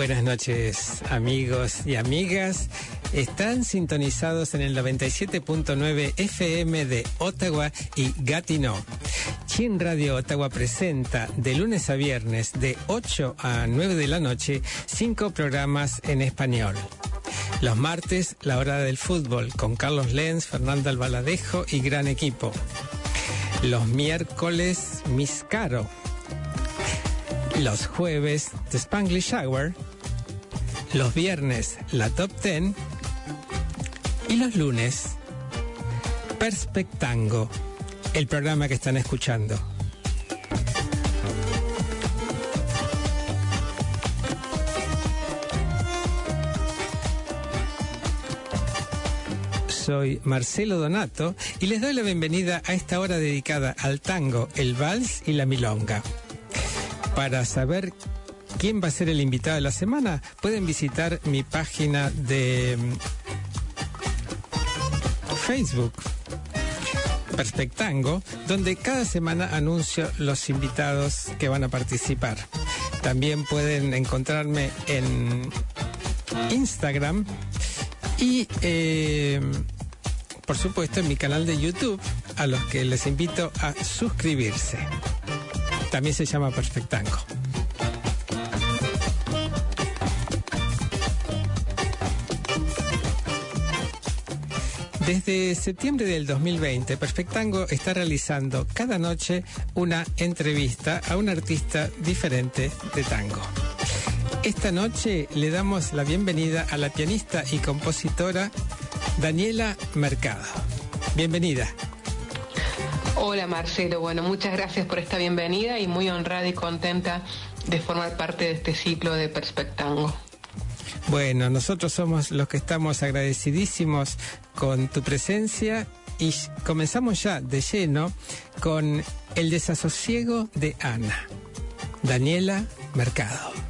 Buenas noches amigos y amigas. Están sintonizados en el 97.9 FM de Ottawa y Gatineau. Chin Radio Ottawa presenta de lunes a viernes de 8 a 9 de la noche cinco programas en español. Los martes, la hora del fútbol con Carlos Lenz, Fernando Albaladejo y gran equipo. Los miércoles, Miss Caro. Los jueves, The Spanglish Hour. Los viernes, la Top Ten. Y los lunes, Perspectango, el programa que están escuchando. Soy Marcelo Donato y les doy la bienvenida a esta hora dedicada al tango, el vals y la milonga. Para saber quién va a ser el invitado de la semana, pueden visitar mi página de mm, Facebook, Perspectango, donde cada semana anuncio los invitados que van a participar. También pueden encontrarme en Instagram y, eh, por supuesto, en mi canal de YouTube, a los que les invito a suscribirse. También se llama Perfectango. Desde septiembre del 2020, Perfectango está realizando cada noche una entrevista a un artista diferente de tango. Esta noche le damos la bienvenida a la pianista y compositora Daniela Mercado. Bienvenida. Hola Marcelo, bueno, muchas gracias por esta bienvenida y muy honrada y contenta de formar parte de este ciclo de Perspectango. Bueno, nosotros somos los que estamos agradecidísimos con tu presencia y comenzamos ya de lleno con el desasosiego de Ana. Daniela Mercado.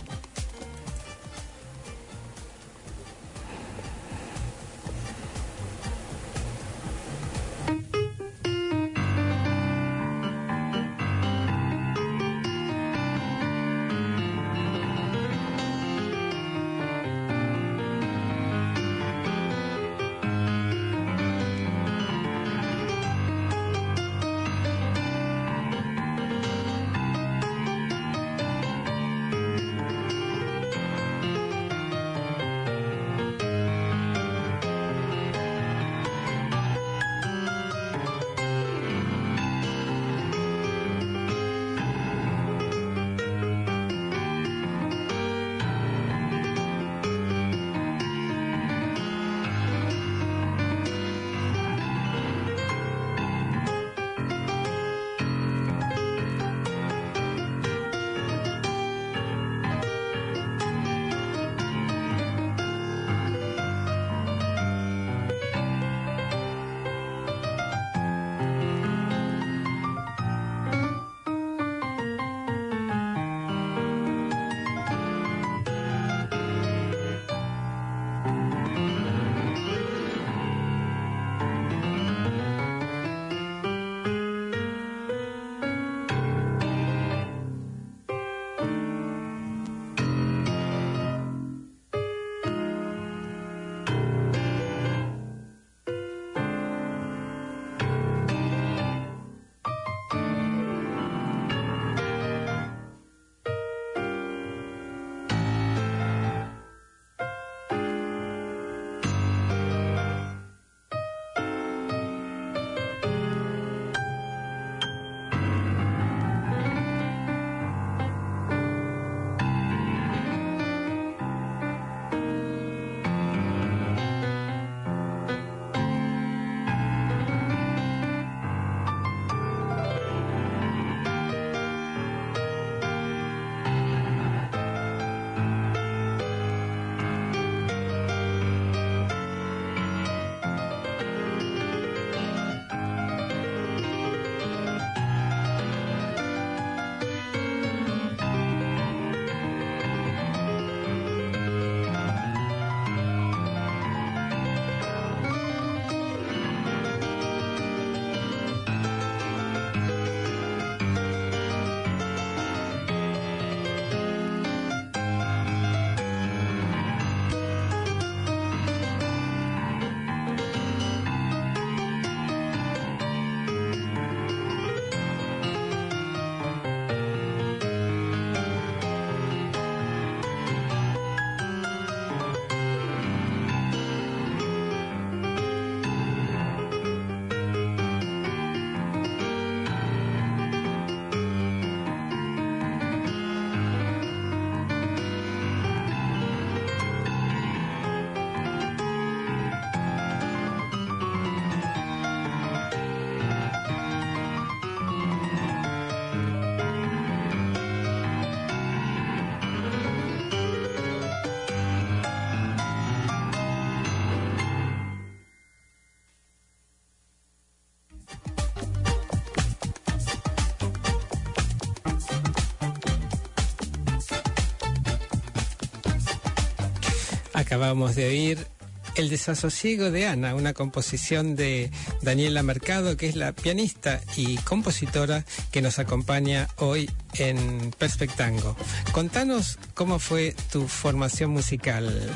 Acabamos de oír El desasosiego de Ana, una composición de Daniela Mercado, que es la pianista y compositora que nos acompaña hoy en Perspectango. Contanos cómo fue tu formación musical,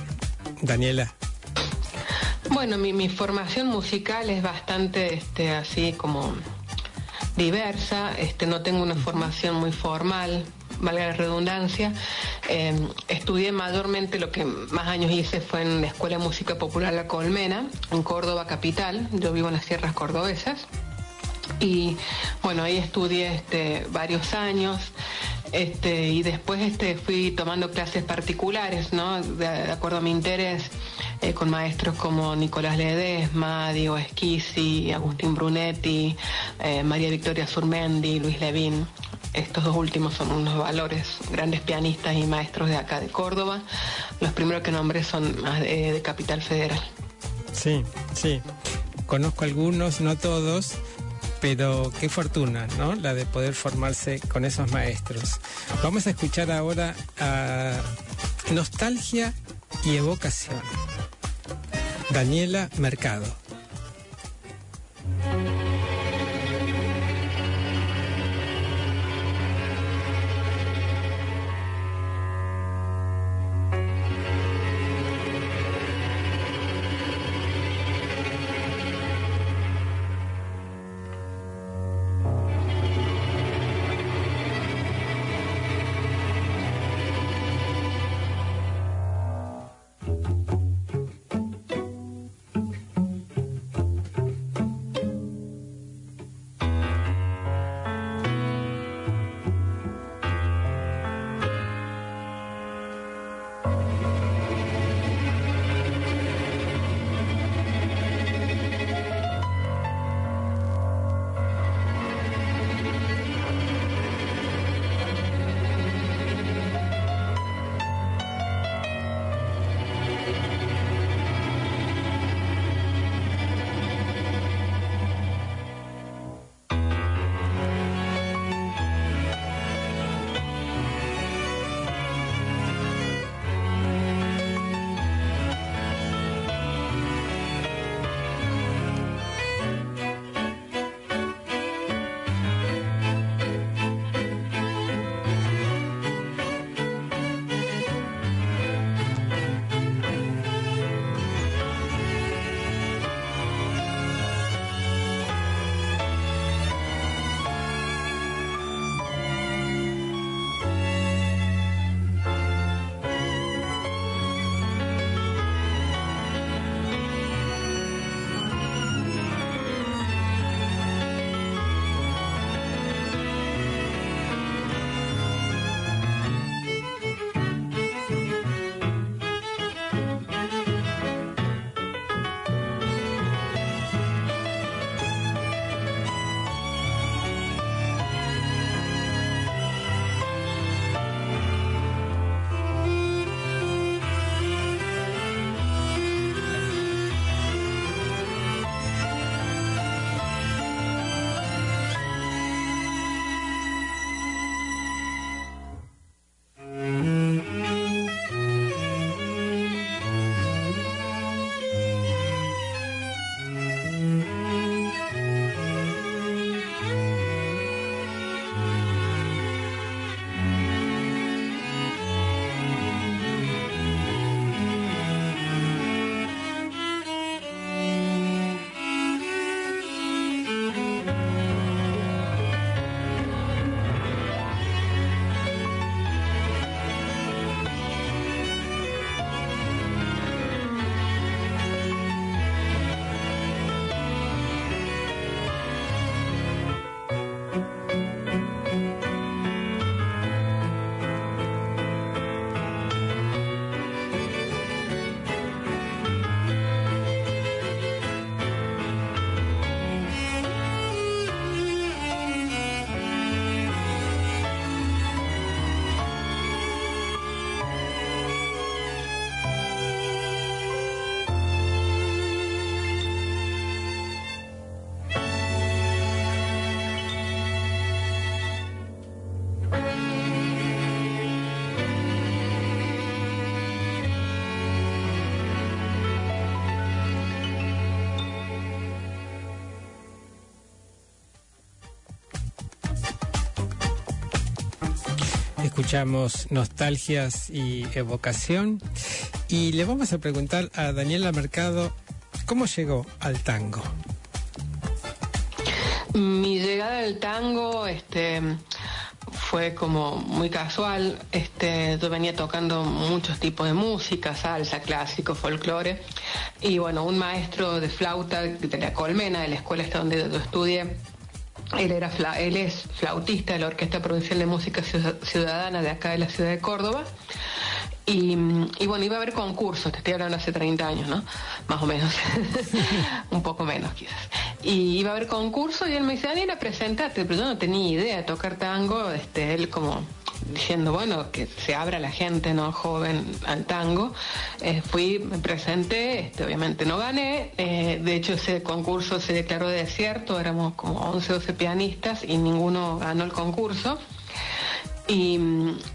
Daniela. Bueno, mi, mi formación musical es bastante este, así como diversa, este, no tengo una formación muy formal, valga la redundancia. Eh, estudié mayormente, lo que más años hice fue en la Escuela de Música Popular La Colmena, en Córdoba Capital. Yo vivo en las sierras cordobesas. Y bueno, ahí estudié este, varios años. Este, y después este, fui tomando clases particulares, ¿no? De acuerdo a mi interés, eh, con maestros como Nicolás Ledesma, Diego Esquisi, Agustín Brunetti, eh, María Victoria Surmendi, Luis Levín. Estos dos últimos son unos valores, grandes pianistas y maestros de acá de Córdoba. Los primeros que nombré son de, de Capital Federal. Sí, sí. Conozco algunos, no todos, pero qué fortuna, ¿no? La de poder formarse con esos maestros. Vamos a escuchar ahora a Nostalgia y Evocación. Daniela Mercado. Escuchamos nostalgias y evocación y le vamos a preguntar a Daniela Mercado cómo llegó al tango. Mi llegada al tango, este, fue como muy casual. Este, yo venía tocando muchos tipos de música, salsa, clásico, folclore. Y bueno, un maestro de flauta de la Colmena, de la escuela donde yo estudié, él, era él es flautista de la Orquesta Provincial de Música Ciudadana de acá de la ciudad de Córdoba. Y, bueno, iba a haber concursos, te estoy hablando hace 30 años, ¿no? Más o menos, un poco menos quizás. Y iba a haber concursos y él me dice, Daniela, presentate, pero yo no tenía idea de tocar tango, este, él como diciendo, bueno, que se abra la gente, ¿no? Joven al tango. Eh, fui, me presenté, este, obviamente no gané, eh, de hecho ese concurso se declaró desierto, éramos como 11, 12 pianistas y ninguno ganó el concurso. Y,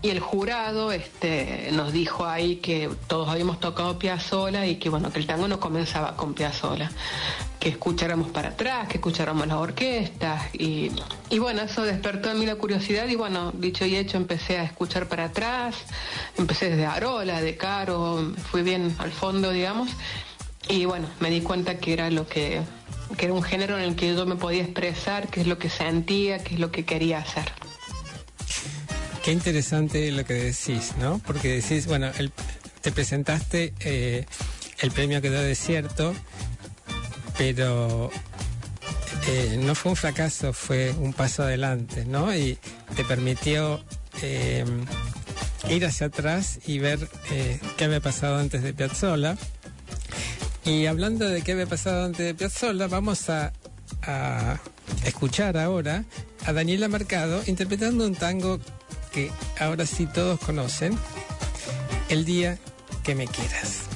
el jurado este, nos dijo ahí que todos habíamos tocado Piazzola y que bueno que el tango no comenzaba con Piazzola, que escucháramos para atrás, que escucháramos las orquestas y, bueno eso despertó en mí la curiosidad y bueno dicho y hecho empecé a escuchar para atrás, empecé desde Arola, de Caro, fui bien al fondo digamos. Y bueno me di cuenta que era lo que que era un género en el que yo me podía expresar, qué es lo que sentía, qué es lo que quería hacer. Qué interesante lo que decís, ¿no? Porque decís, bueno, te presentaste eh, el premio quedó desierto, pero eh, no fue un fracaso, fue un paso adelante, ¿no? Y te permitió eh, ir hacia atrás y ver qué había pasado antes de Piazzolla. Y hablando de qué había pasado antes de Piazzolla, vamos a, a escuchar ahora a Daniela Mercado interpretando un tango que ahora sí todos conocen, El día que me quieras.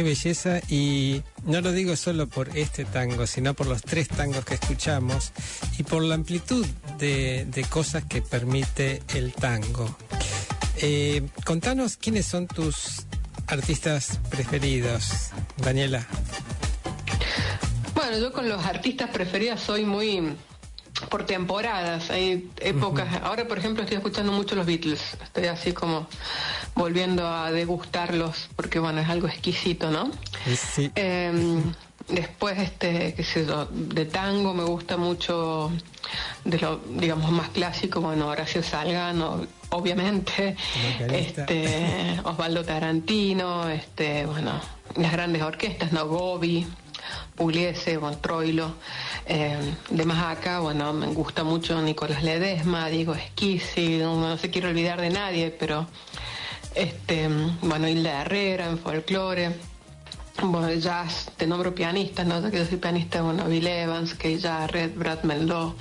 Qué belleza y no lo digo solo por este tango, sino por los tres tangos que escuchamos y por la amplitud de, cosas que permite el tango. Eh, contanos quiénes son tus artistas preferidos, Daniela. Bueno, yo con los artistas preferidos soy muy por temporadas. Hay épocas. Ahora, por ejemplo, estoy escuchando mucho los Beatles. Estoy así como volviendo a degustarlos porque, bueno, es algo exquisito, ¿no? Sí. Eh, después, este, qué sé yo, de tango me gusta mucho de lo, digamos, más clásico, bueno, Horacio Salgano, obviamente, este, Osvaldo Tarantino, este, bueno, las grandes orquestas, ¿no? Gobi, Pugliese, Von Troilo, eh, de más acá, bueno, me gusta mucho Nicolás Ledesma, Diego Esquisi, no, se quiere olvidar de nadie, pero este, bueno, Hilda Herrera en folclore, bueno, jazz, te nombro pianistas, ¿no? Ya que yo soy pianista, bueno, Bill Evans, Kay Jarrett, Brad Mendel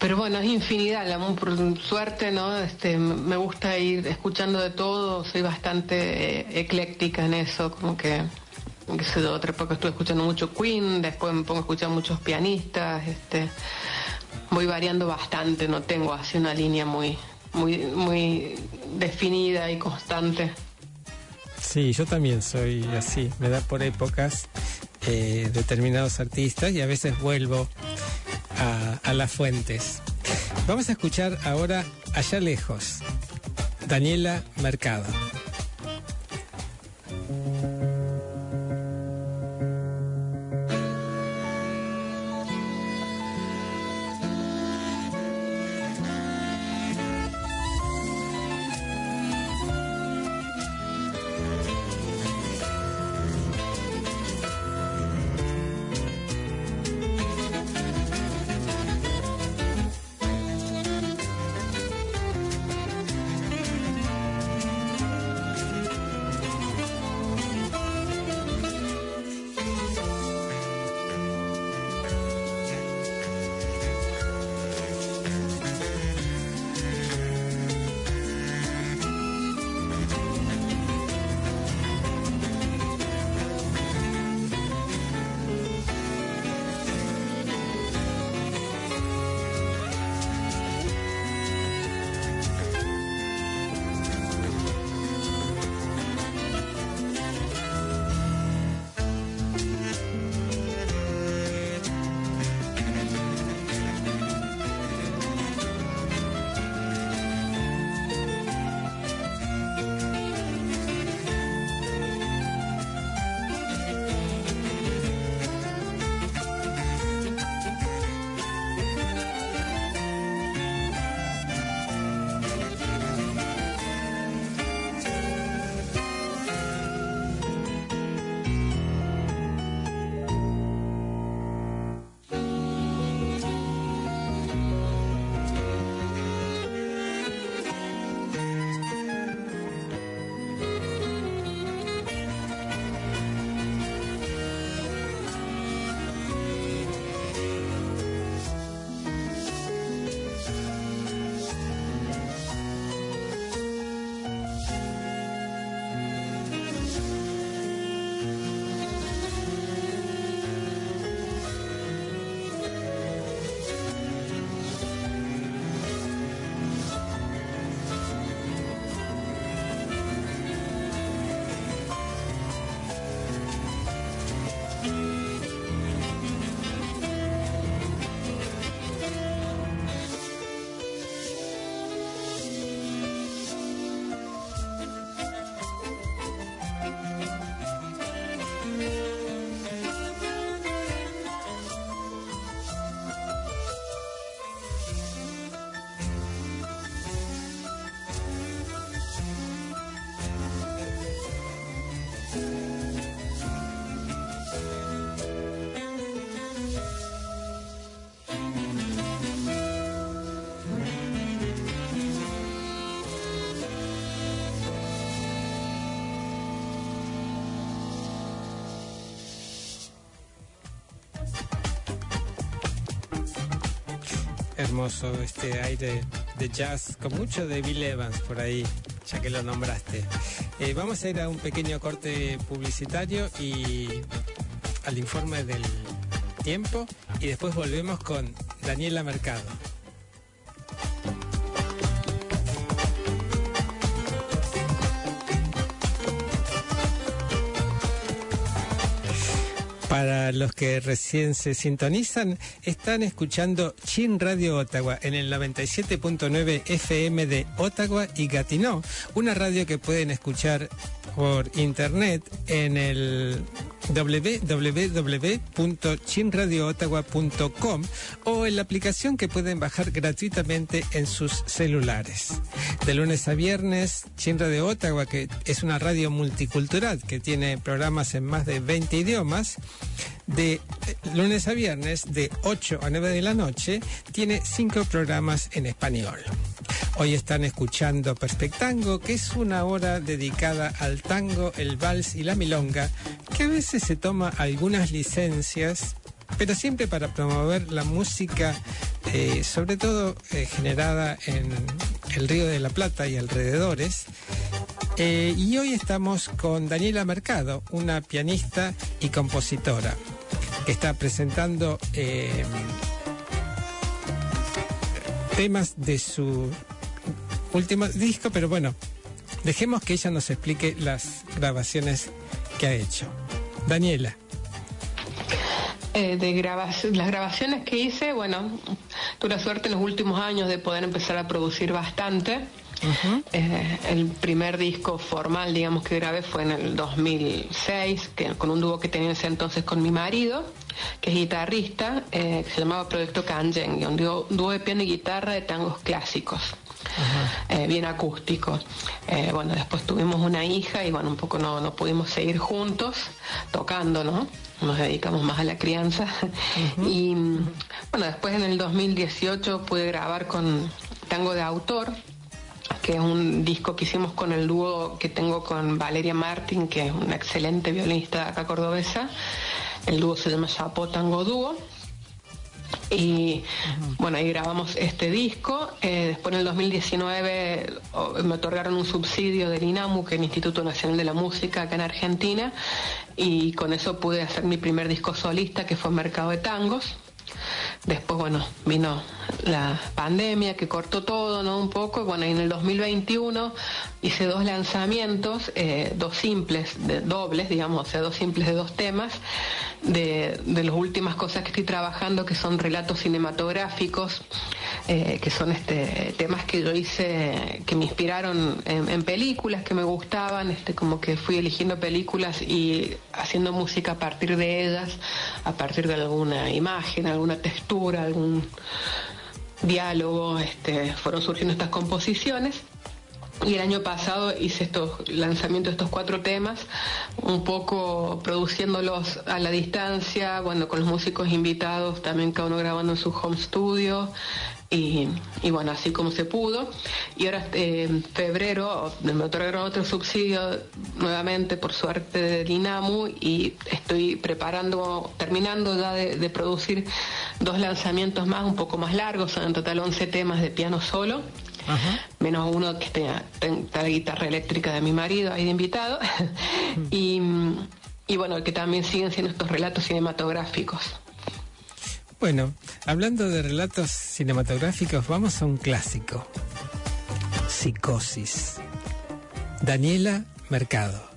pero bueno, es infinidad, la, por suerte, ¿no? Este, me gusta ir escuchando de todo, soy bastante eh, ecléctica en eso, como que, qué sé yo, otra época estuve escuchando mucho Queen, después me pongo a escuchar muchos pianistas, este, voy variando bastante, no tengo así una línea muy, muy, muy definida y constante. Sí, yo también soy así, me da por épocas eh, determinados artistas y a veces vuelvo a, a las fuentes. Vamos a escuchar ahora Allá Lejos, Daniela Mercado. Este aire de jazz con mucho de Bill Evans por ahí. ya que lo nombraste. Eh, vamos a ir a un pequeño corte publicitario y al informe del tiempo y después volvemos con Daniela Mercado. Para los que recién se sintonizan, están escuchando Chin Radio Ottawa en el 97.9 FM de Ottawa y Gatineau, una radio que pueden escuchar por internet en el www.chinradioottawa.com o en la aplicación que pueden bajar gratuitamente en sus celulares. De lunes a viernes, Chin Radio Ottawa, que es una radio multicultural que tiene programas en más de 20 idiomas, de lunes a viernes de 8 a 9 de la noche tiene cinco programas en español. Hoy están escuchando Perspectango, que es una hora dedicada al tango, el vals y la milonga, que a veces se toma algunas licencias, pero siempre para promover la música, eh, sobre todo eh, generada en el Río de la Plata y alrededores. Eh, y hoy estamos con Daniela Mercado, una pianista y compositora, que está presentando temas de su último disco, pero bueno, dejemos que ella nos explique las grabaciones que ha hecho. Daniela. Eh, de las grabaciones que hice, bueno, tuve la suerte en los últimos años de poder empezar a producir bastante. Eh, el primer disco formal, digamos, que grabé fue en el 2006, que, con un dúo que tenía ese entonces con mi marido, que es guitarrista, eh, que se llamaba Proyecto Kangen, un dúo de piano y guitarra de tangos clásicos. Eh, bien acústico. bueno, después tuvimos una hija y bueno, un poco no, no pudimos seguir juntos tocando, ¿no? Nos dedicamos más a la crianza. Y bueno, después en el 2018 pude grabar con Tango de Autor, que es un disco que hicimos con el dúo que tengo con Valeria Martín, que es una excelente violinista acá cordobesa. El dúo se llama Chapo Tango Dúo. Y bueno, ahí grabamos este disco. Eh, después en el 2019 me otorgaron un subsidio del INAMU, que es el Instituto Nacional de la Música acá en Argentina, y con eso pude hacer mi primer disco solista, que fue Mercado de Tangos. Después, bueno, vino la pandemia que cortó todo, ¿no? Un poco. Y bueno, en el 2021 hice dos lanzamientos, eh, dos simples, de, dobles, digamos, o sea, dos simples de dos temas, de, de las últimas cosas que estoy trabajando, que son relatos cinematográficos, eh, que son este, temas que yo hice, que me inspiraron en, películas que me gustaban, este, como que fui eligiendo películas y haciendo música a partir de ellas, a partir de alguna imagen, alguna textura, algún diálogo, este, fueron surgiendo estas composiciones. Y el año pasado hice estos lanzamientos de estos cuatro temas, un poco produciéndolos a la distancia, bueno, con los músicos invitados, también cada uno grabando en su home studio, y, bueno, así como se pudo. Y ahora este, en febrero me otorgaron otro subsidio nuevamente, por suerte, de Dinamu y estoy preparando, terminando ya de, producir dos lanzamientos más, un poco más largos, son en total 11 temas de piano solo. Menos uno que está, la guitarra eléctrica de mi marido ahí de invitado, y, y bueno, que también siguen siendo estos relatos cinematográficos. Bueno, hablando de relatos cinematográficos, vamos a un clásico. Psicosis. Daniela Mercado.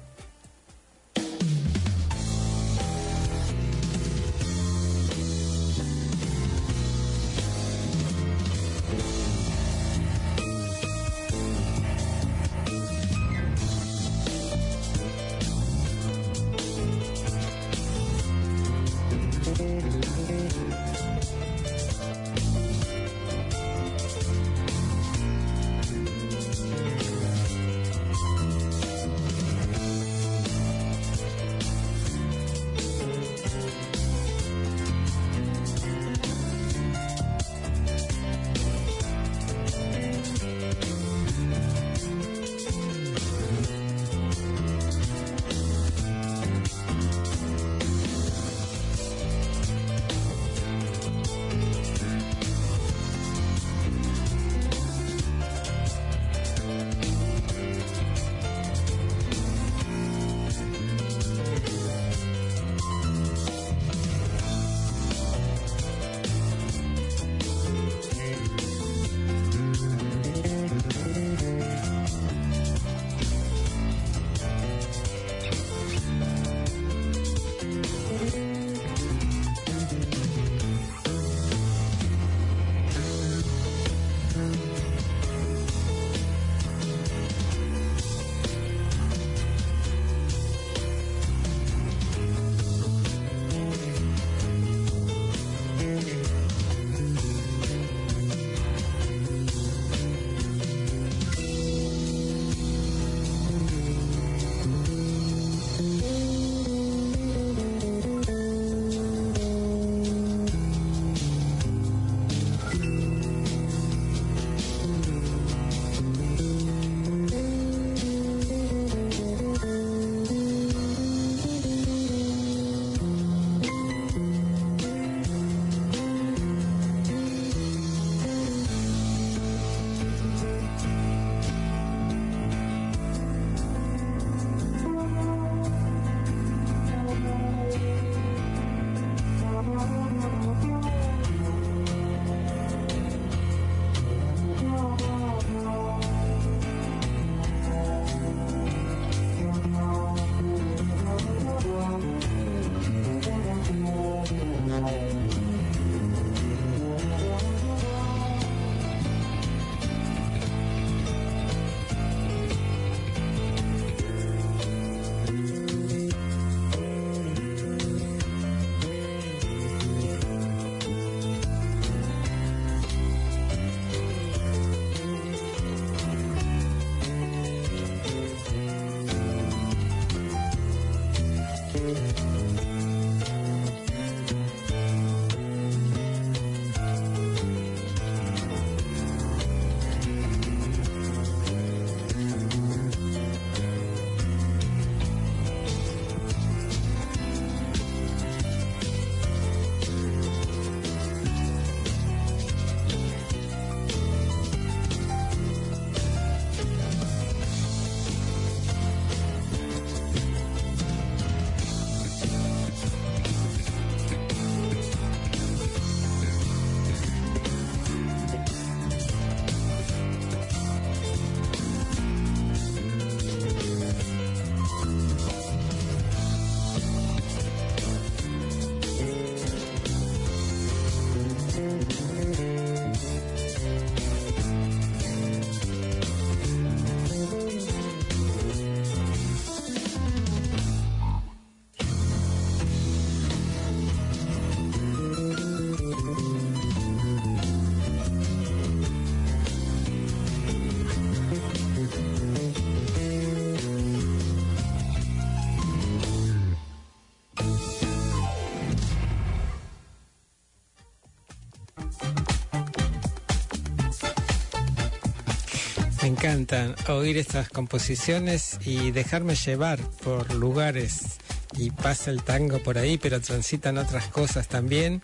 Encantan oír estas composiciones y dejarme llevar por lugares y pasa el tango por ahí, pero transitan otras cosas también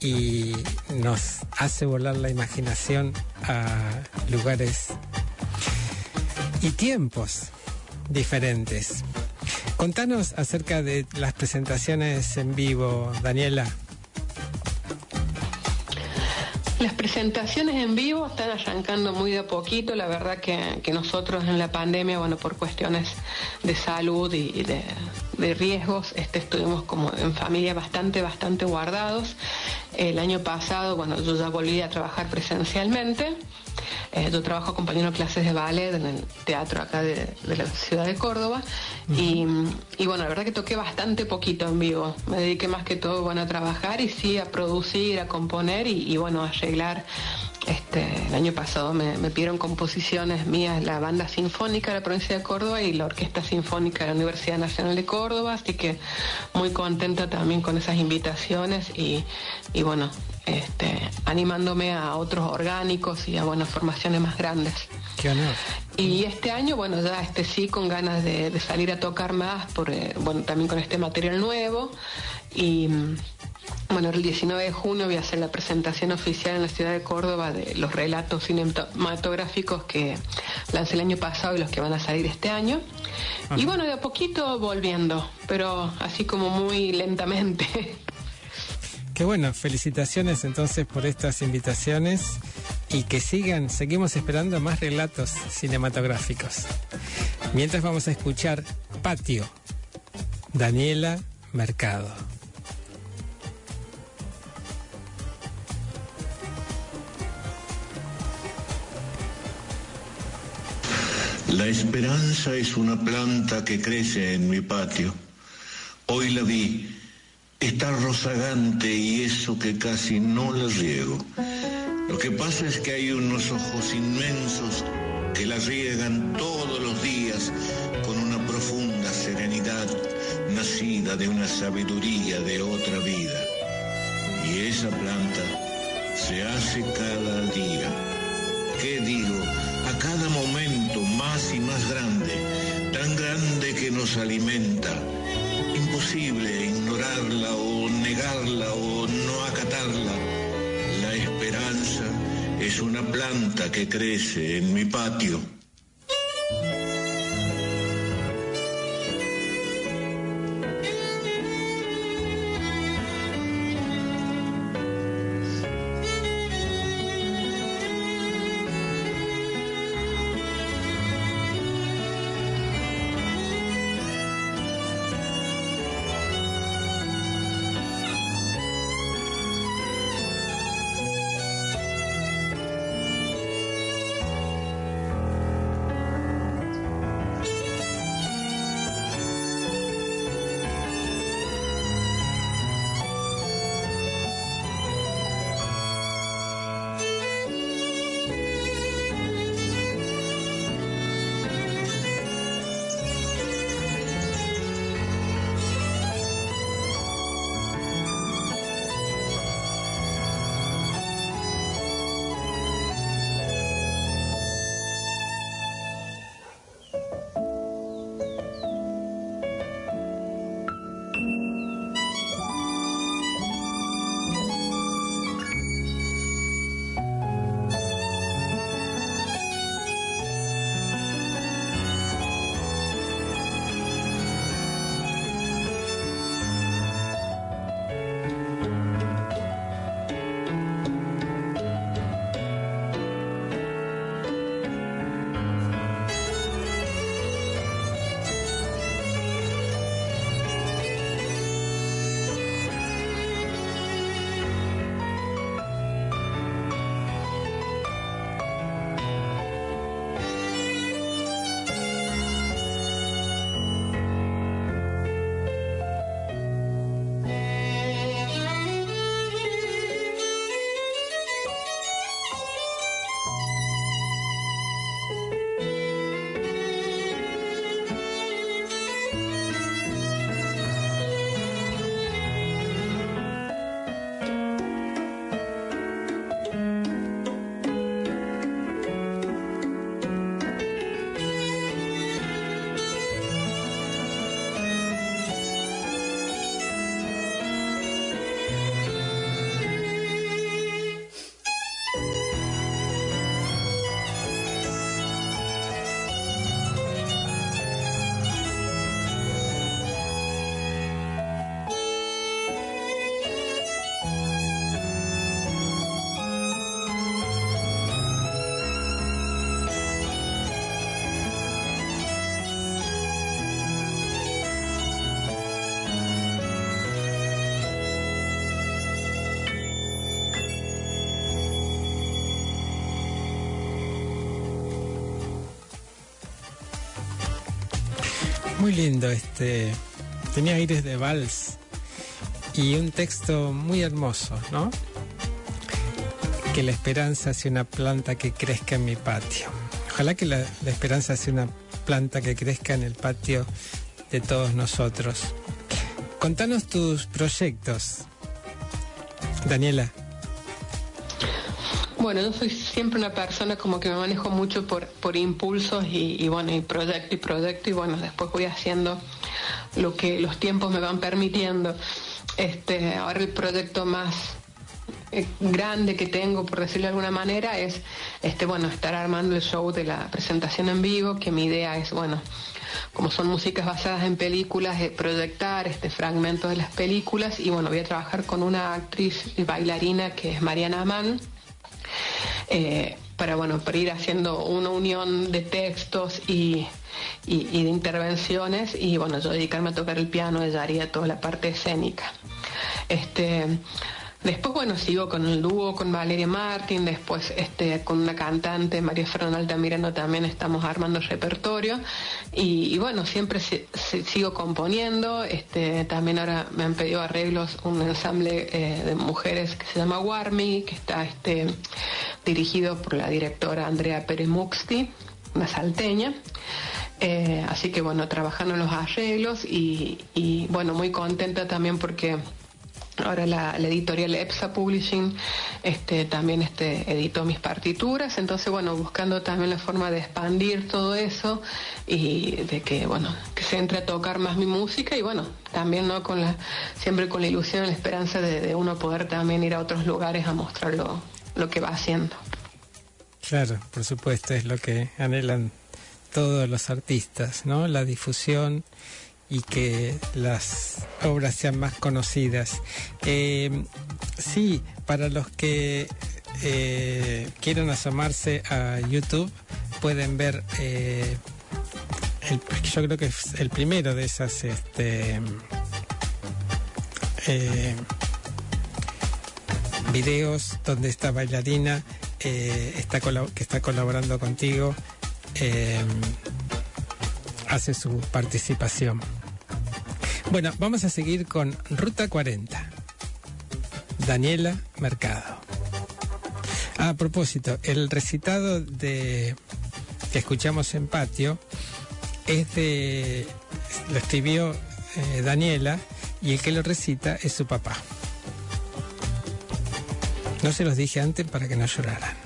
y nos hace volar la imaginación a lugares y tiempos diferentes. Contanos acerca de las presentaciones en vivo, Daniela. Las presentaciones en vivo están arrancando muy de poquito. La verdad que, nosotros en la pandemia, bueno, por cuestiones de salud y, de, de, riesgos, este, estuvimos como en familia bastante, bastante guardados. El año pasado, bueno, yo ya volví a trabajar presencialmente. Eh, yo trabajo acompañando clases de ballet en el teatro acá de, la ciudad de Córdoba y, bueno, la verdad que toqué bastante poquito en vivo. Me dediqué más que todo bueno, a trabajar y sí a producir, a componer y, bueno, a arreglar. Este, el año pasado me, pidieron composiciones mías la banda sinfónica de la provincia de Córdoba y la Orquesta Sinfónica de la Universidad Nacional de Córdoba, así que muy contenta también con esas invitaciones y, y bueno, este, animándome a otros orgánicos y a buenas formaciones más grandes. Qué honor. Y este año, bueno, ya este sí con ganas de, salir a tocar más, por, bueno, también con este material nuevo. Y bueno, el 19 de junio voy a hacer la presentación oficial en la ciudad de Córdoba de los relatos cinematográficos que lancé el año pasado y los que van a salir este año. Y bueno, de a poquito volviendo, pero así como muy lentamente. Qué bueno, felicitaciones entonces por estas invitaciones y que sigan, seguimos esperando más relatos cinematográficos. Mientras vamos a escuchar Patio, Daniela Mercado. La esperanza es una planta que crece en mi patio. Hoy la vi está rozagante y eso que casi no la riego. Lo que pasa es que hay unos ojos inmensos que la riegan todos los días con una profunda serenidad nacida de una sabiduría de otra vida. Y esa planta se hace cada día. ¿Qué digo? A cada momento más y más grande, tan grande que nos alimenta imposible ignorarla o negarla o no acatarla. La esperanza es una planta que crece en mi patio. Muy lindo este. Tenía aires de vals y un texto muy hermoso, ¿no? Que la esperanza sea una planta que crezca en mi patio. Ojalá que la, la esperanza sea una planta que crezca en el patio de todos nosotros. Contanos tus proyectos, Daniela. Bueno, yo soy siempre una persona como que me manejo mucho por, impulsos y, y bueno, y proyecto y proyecto y bueno, después voy haciendo lo que los tiempos me van permitiendo. Este, ahora el proyecto más eh, grande que tengo, por decirlo de alguna manera, es este, bueno, estar armando el show de la presentación en vivo, que mi idea es, bueno, como son músicas basadas en películas, eh, proyectar este fragmentos de las películas y bueno, voy a trabajar con una actriz y bailarina que es Mariana Amán. Eh, para bueno para ir haciendo una unión de textos y, y- de intervenciones y bueno yo dedicarme a tocar el piano ella haría toda la parte escénica. Este después bueno sigo con el dúo con Valeria Martín después este con una cantante María Fernanda Altamirano también estamos armando repertorio. Y, bueno siempre sigo componiendo este también ahora me han pedido arreglos un ensamble eh, de mujeres que se llama Warmi que está este dirigido por la directora Andrea Pérez Muxti una salteña. Eh, así que bueno, trabajando en los arreglos y, bueno, muy contenta también porque ahora la, la editorial EPSA Publishing este, también este, editó mis partituras, entonces bueno, buscando también la forma de expandir todo eso y de que bueno, que se entre a tocar más mi música y bueno, también no con la, siempre con la ilusión y la esperanza de, de uno poder también ir a otros lugares a mostrar lo, lo que va haciendo. Claro, por supuesto, es lo que anhelan todos los artistas, ¿no? La difusión y que las obras sean más conocidas. Eh, sí, para los que eh, quieran asomarse a YouTube, pueden ver, eh, yo creo que es el primero de esas, este, eh, videos donde esta bailarina está que está colaborando contigo hace su participación. Bueno, vamos a seguir con Ruta 40. Daniela Mercado. A propósito, el recitado de que escuchamos en patio es de lo escribió eh, Daniela y el que lo recita es su papá. No se los dije antes para que no lloraran.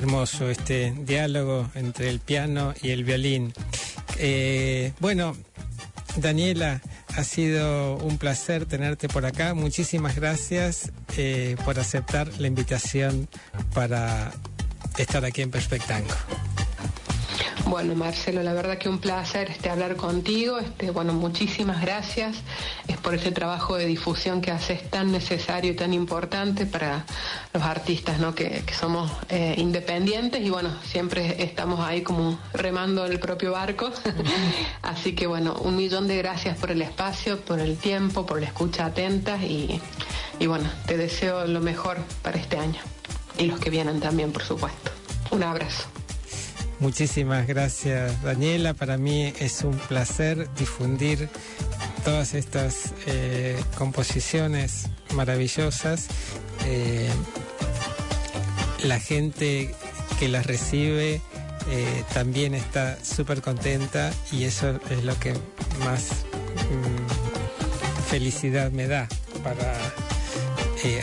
Hermoso este diálogo entre el piano y el violín. Eh, bueno, Daniela, ha sido un placer tenerte por acá. Muchísimas gracias eh, por aceptar la invitación para estar aquí en Perspectango. Bueno, Marcelo, la verdad que un placer este, hablar contigo. Este, bueno, muchísimas gracias es por ese trabajo de difusión que haces tan necesario y tan importante para los artistas, ¿no? Que, somos eh, independientes y bueno, siempre estamos ahí como remando el propio barco. Así que bueno, un millón de gracias por el espacio, por el tiempo, por la escucha atenta y, y bueno, te deseo lo mejor para este año y los que vienen también, por supuesto. Un abrazo. Muchísimas gracias Daniela, para mí es un placer difundir todas estas eh, composiciones maravillosas. Eh, la gente que las recibe eh, también está súper contenta y eso es lo que más mm, felicidad me da para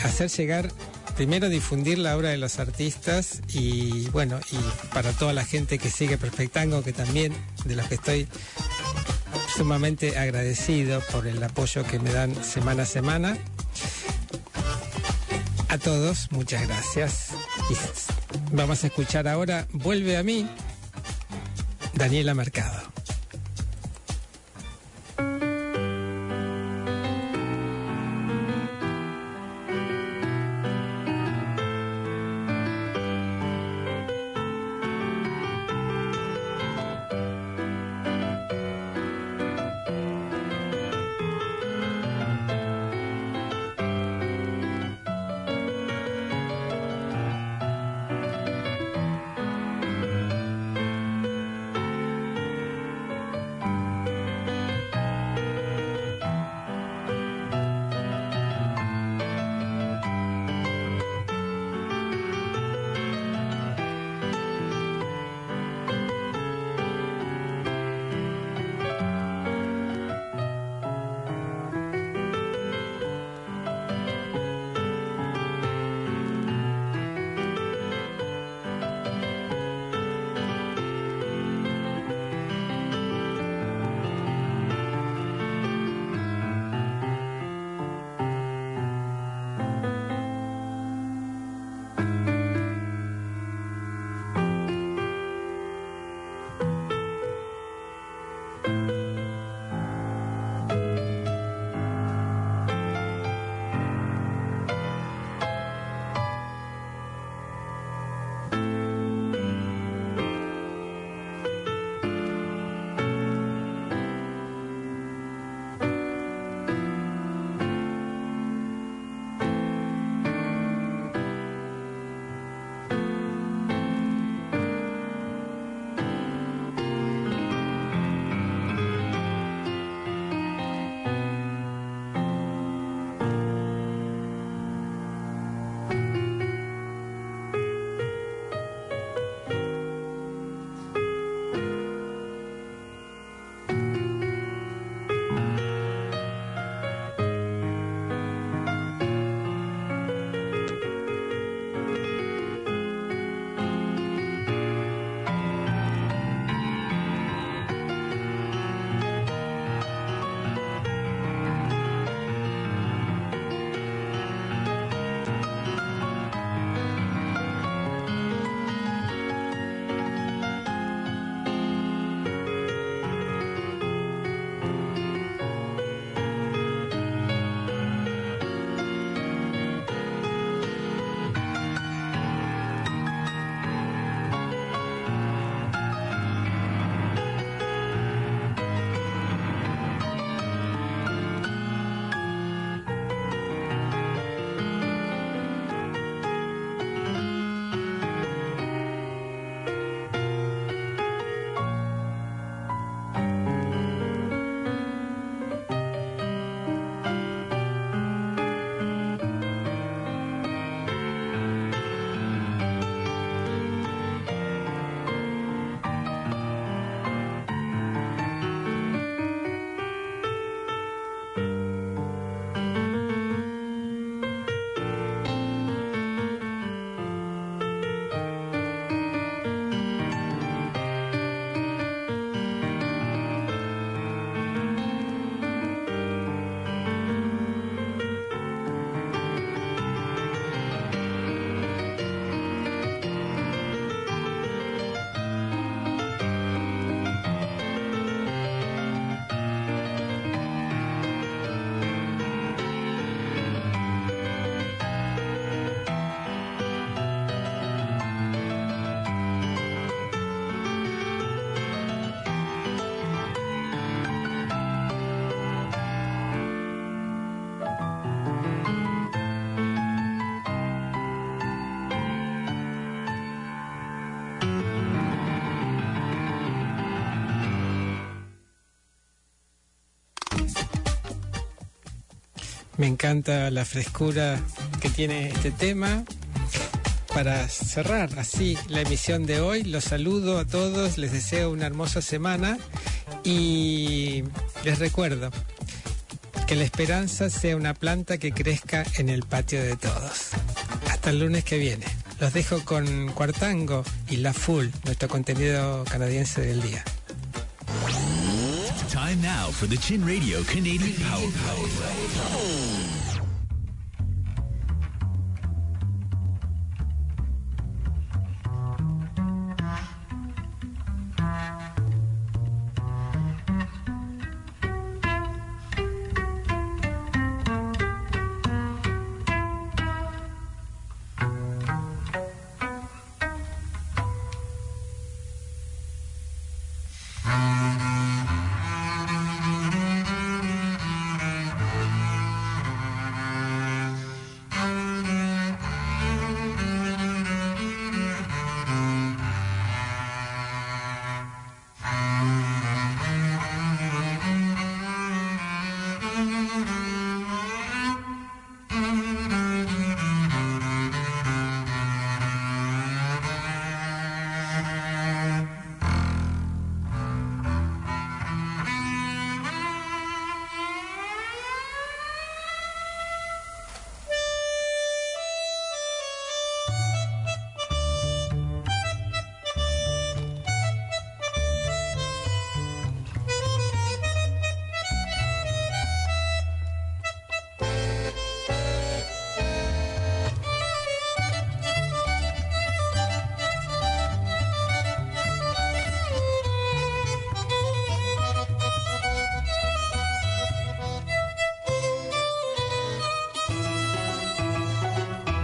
hacer llegar primero difundir la obra de los artistas y bueno, y para toda la gente que sigue Perfectango, que también de los que estoy sumamente agradecido por el apoyo que me dan semana a semana. A todos, muchas gracias. Y vamos a escuchar ahora Vuelve a mí, Daniela Mercado. Encanta la frescura que tiene este tema. Para cerrar así la emisión de hoy, los saludo a todos, les deseo una hermosa semana y les recuerdo que la esperanza sea una planta que crezca en el patio de todos. Hasta el lunes que viene. Los dejo con Cuartango y La Full, nuestro contenido canadiense del día. Time now for the Chin Radio Canadian Power Play.